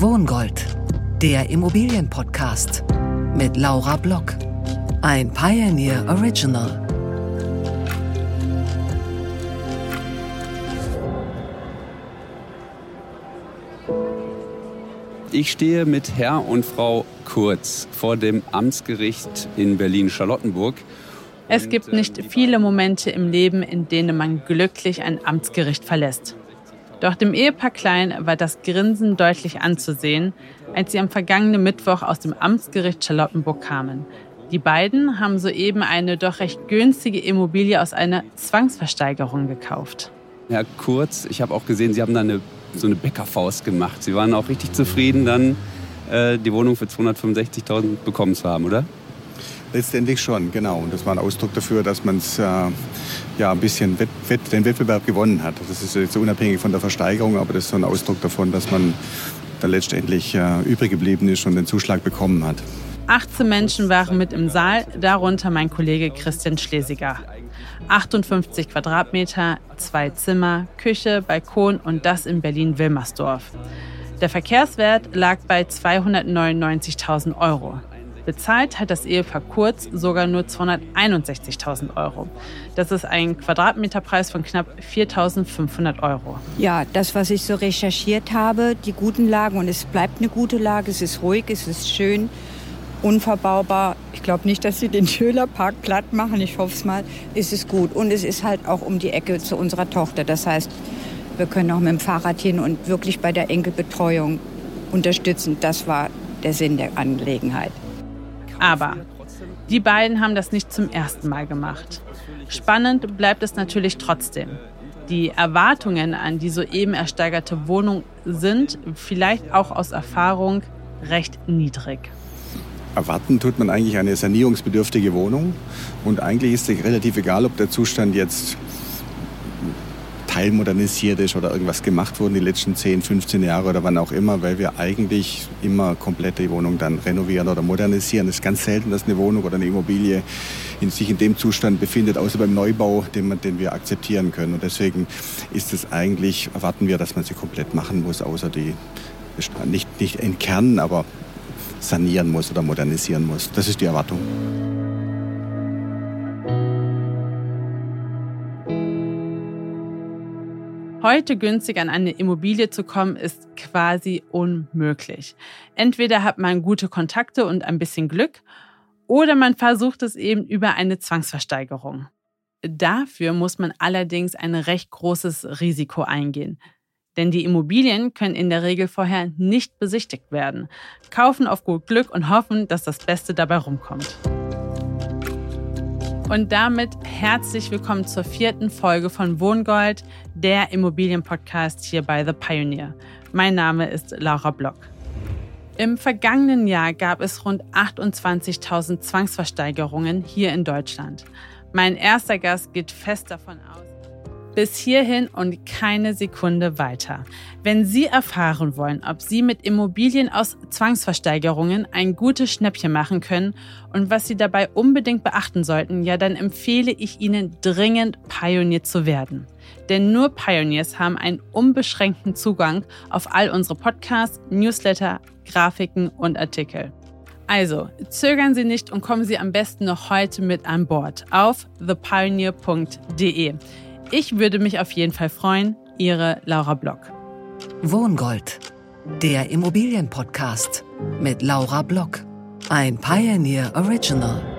Wohngold, der Immobilienpodcast mit Laura Block. Ein Pioneer Original. Ich stehe mit Herr und Frau Kurz vor dem Amtsgericht in Berlin-Charlottenburg. Es gibt nicht viele Momente im Leben, in denen man glücklich ein Amtsgericht verlässt. Doch dem Ehepaar Klein war das Grinsen deutlich anzusehen, als sie am vergangenen Mittwoch aus dem Amtsgericht Charlottenburg kamen. Die beiden haben soeben eine doch recht günstige Immobilie aus einer Zwangsversteigerung gekauft. Herr Kurz, ich habe auch gesehen, Sie haben da eine, so eine Bäckerfaust gemacht. Sie waren auch richtig zufrieden, dann äh, die Wohnung für 265.000 bekommen zu haben, oder? Letztendlich schon, genau. Und das war ein Ausdruck dafür, dass man äh, ja, ein bisschen Wett, Wett, den Wettbewerb gewonnen hat. Das ist jetzt unabhängig von der Versteigerung, aber das ist so ein Ausdruck davon, dass man da letztendlich äh, übrig geblieben ist und den Zuschlag bekommen hat. 18 Menschen waren mit im Saal, darunter mein Kollege Christian Schlesiger. 58 Quadratmeter, zwei Zimmer, Küche, Balkon und das in Berlin-Wilmersdorf. Der Verkehrswert lag bei 299.000 Euro. Bezahlt hat das Ehepaar Kurz sogar nur 261.000 Euro. Das ist ein Quadratmeterpreis von knapp 4.500 Euro. Ja, das, was ich so recherchiert habe, die guten Lagen, und es bleibt eine gute Lage, es ist ruhig, es ist schön, unverbaubar. Ich glaube nicht, dass sie den Schölerpark platt machen, ich hoffe es mal, ist es gut. Und es ist halt auch um die Ecke zu unserer Tochter. Das heißt, wir können auch mit dem Fahrrad hin und wirklich bei der Enkelbetreuung unterstützen. Das war der Sinn der Angelegenheit. Aber die beiden haben das nicht zum ersten Mal gemacht. Spannend bleibt es natürlich trotzdem. Die Erwartungen an die soeben ersteigerte Wohnung sind, vielleicht auch aus Erfahrung, recht niedrig. Erwarten tut man eigentlich eine sanierungsbedürftige Wohnung. Und eigentlich ist es relativ egal, ob der Zustand jetzt teilmodernisiert ist oder irgendwas gemacht wurde die letzten 10, 15 Jahre oder wann auch immer, weil wir eigentlich immer komplett die Wohnung dann renovieren oder modernisieren. Es ist ganz selten, dass eine Wohnung oder eine Immobilie in sich in dem Zustand befindet, außer beim Neubau, den, man, den wir akzeptieren können. Und deswegen ist es eigentlich, erwarten wir, dass man sie komplett machen muss, außer die nicht, nicht entkernen, aber sanieren muss oder modernisieren muss. Das ist die Erwartung. Heute günstig an eine Immobilie zu kommen, ist quasi unmöglich. Entweder hat man gute Kontakte und ein bisschen Glück, oder man versucht es eben über eine Zwangsversteigerung. Dafür muss man allerdings ein recht großes Risiko eingehen. Denn die Immobilien können in der Regel vorher nicht besichtigt werden. Kaufen auf gut Glück und hoffen, dass das Beste dabei rumkommt. Und damit herzlich willkommen zur vierten Folge von Wohngold, der Immobilienpodcast hier bei The Pioneer. Mein Name ist Laura Block. Im vergangenen Jahr gab es rund 28.000 Zwangsversteigerungen hier in Deutschland. Mein erster Gast geht fest davon aus, bis hierhin und keine Sekunde weiter. Wenn Sie erfahren wollen, ob Sie mit Immobilien aus Zwangsversteigerungen ein gutes Schnäppchen machen können und was Sie dabei unbedingt beachten sollten, ja, dann empfehle ich Ihnen dringend Pionier zu werden. Denn nur Pioneers haben einen unbeschränkten Zugang auf all unsere Podcasts, Newsletter, Grafiken und Artikel. Also, zögern Sie nicht und kommen Sie am besten noch heute mit an Bord auf thepioneer.de. Ich würde mich auf jeden Fall freuen. Ihre Laura Block. Wohngold, der Immobilienpodcast mit Laura Block. Ein Pioneer Original.